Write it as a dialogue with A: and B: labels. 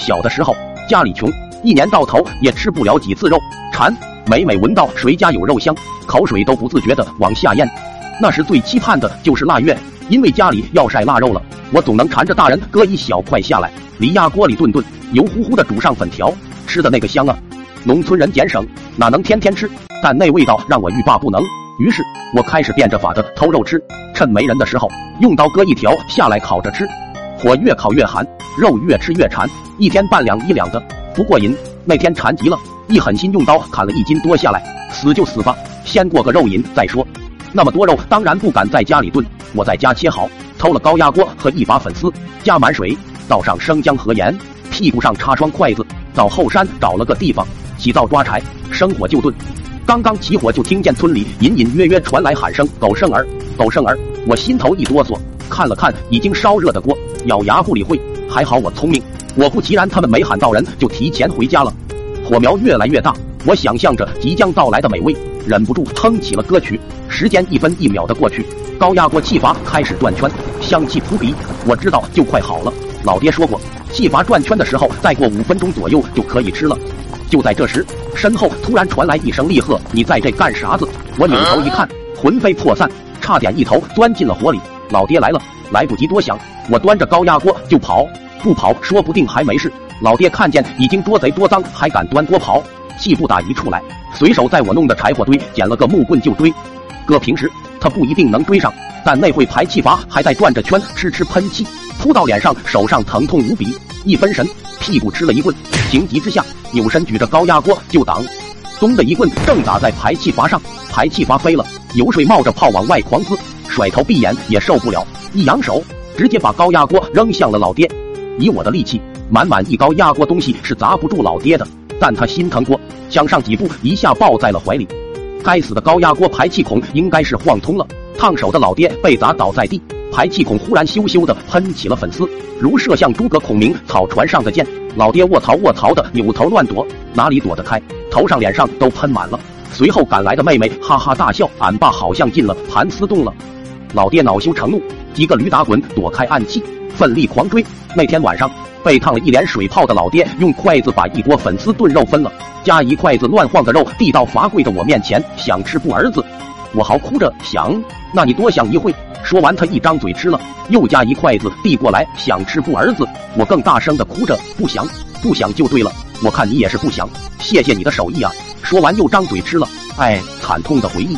A: 小的时候家里穷，一年到头也吃不了几次肉，馋，每每闻到谁家有肉香，口水都不自觉的往下咽。那时最期盼的就是腊月，因为家里要晒腊肉了，我总能缠着大人割一小块下来，离压锅里炖炖，油乎乎的煮上粉条，吃的那个香啊！农村人俭省，哪能天天吃？但那味道让我欲罢不能。于是，我开始变着法的偷肉吃，趁没人的时候，用刀割一条下来烤着吃。火越烤越寒，肉越吃越馋，一天半两一两的不过瘾。那天馋极了，一狠心用刀砍了一斤多下来，死就死吧，先过个肉瘾再说。那么多肉，当然不敢在家里炖，我在家切好，偷了高压锅和一把粉丝，加满水，倒上生姜和盐，屁股上插双筷子，到后山找了个地方起灶抓柴，生火就炖。刚刚起火，就听见村里隐隐约约传来喊声：“狗剩儿，狗剩儿！”我心头一哆嗦，看了看已经烧热的锅。咬牙不理会，还好我聪明，果不其然，他们没喊到人就提前回家了。火苗越来越大，我想象着即将到来的美味，忍不住哼起了歌曲。时间一分一秒的过去，高压锅气阀开始转圈，香气扑鼻。我知道就快好了，老爹说过，气阀转圈的时候，再过五分钟左右就可以吃了。就在这时，身后突然传来一声厉喝：“你在这干啥子？”我扭头一看，魂飞魄散，差点一头钻进了火里。老爹来了！来不及多想，我端着高压锅就跑，不跑说不定还没事。老爹看见已经捉贼多脏，还敢端锅跑，气不打一处来，随手在我弄的柴火堆捡了个木棍就追。搁平时他不一定能追上，但那会排气阀还在转着圈，哧哧喷气，扑到脸上，手上疼痛无比。一分神，屁股吃了一棍，情急之下扭身举着高压锅就挡，咚的一棍正打在排气阀上，排气阀飞了，油水冒着泡往外狂滋。甩头闭眼也受不了，一扬手，直接把高压锅扔向了老爹。以我的力气，满满一高压锅东西是砸不住老爹的。但他心疼锅，想上几步，一下抱在了怀里。该死的高压锅排气孔应该是晃通了，烫手的老爹被砸倒在地，排气孔忽然咻咻的喷起了粉丝，如射向诸葛孔明草船上的箭。老爹卧槽卧槽的扭头乱躲，哪里躲得开？头上脸上都喷满了。随后赶来的妹妹哈哈大笑，俺爸好像进了盘丝洞了。老爹恼羞成怒，几个驴打滚躲开暗器，奋力狂追。那天晚上，被烫了一脸水泡的老爹用筷子把一锅粉丝炖肉分了，夹一筷子乱晃的肉递到罚跪的我面前，想吃不儿子。我嚎哭着想，那你多想一会。说完，他一张嘴吃了，又夹一筷子递过来，想吃不儿子。我更大声的哭着，不想，不想就对了。我看你也是不想，谢谢你的手艺啊。说完又张嘴吃了，哎，惨痛的回忆。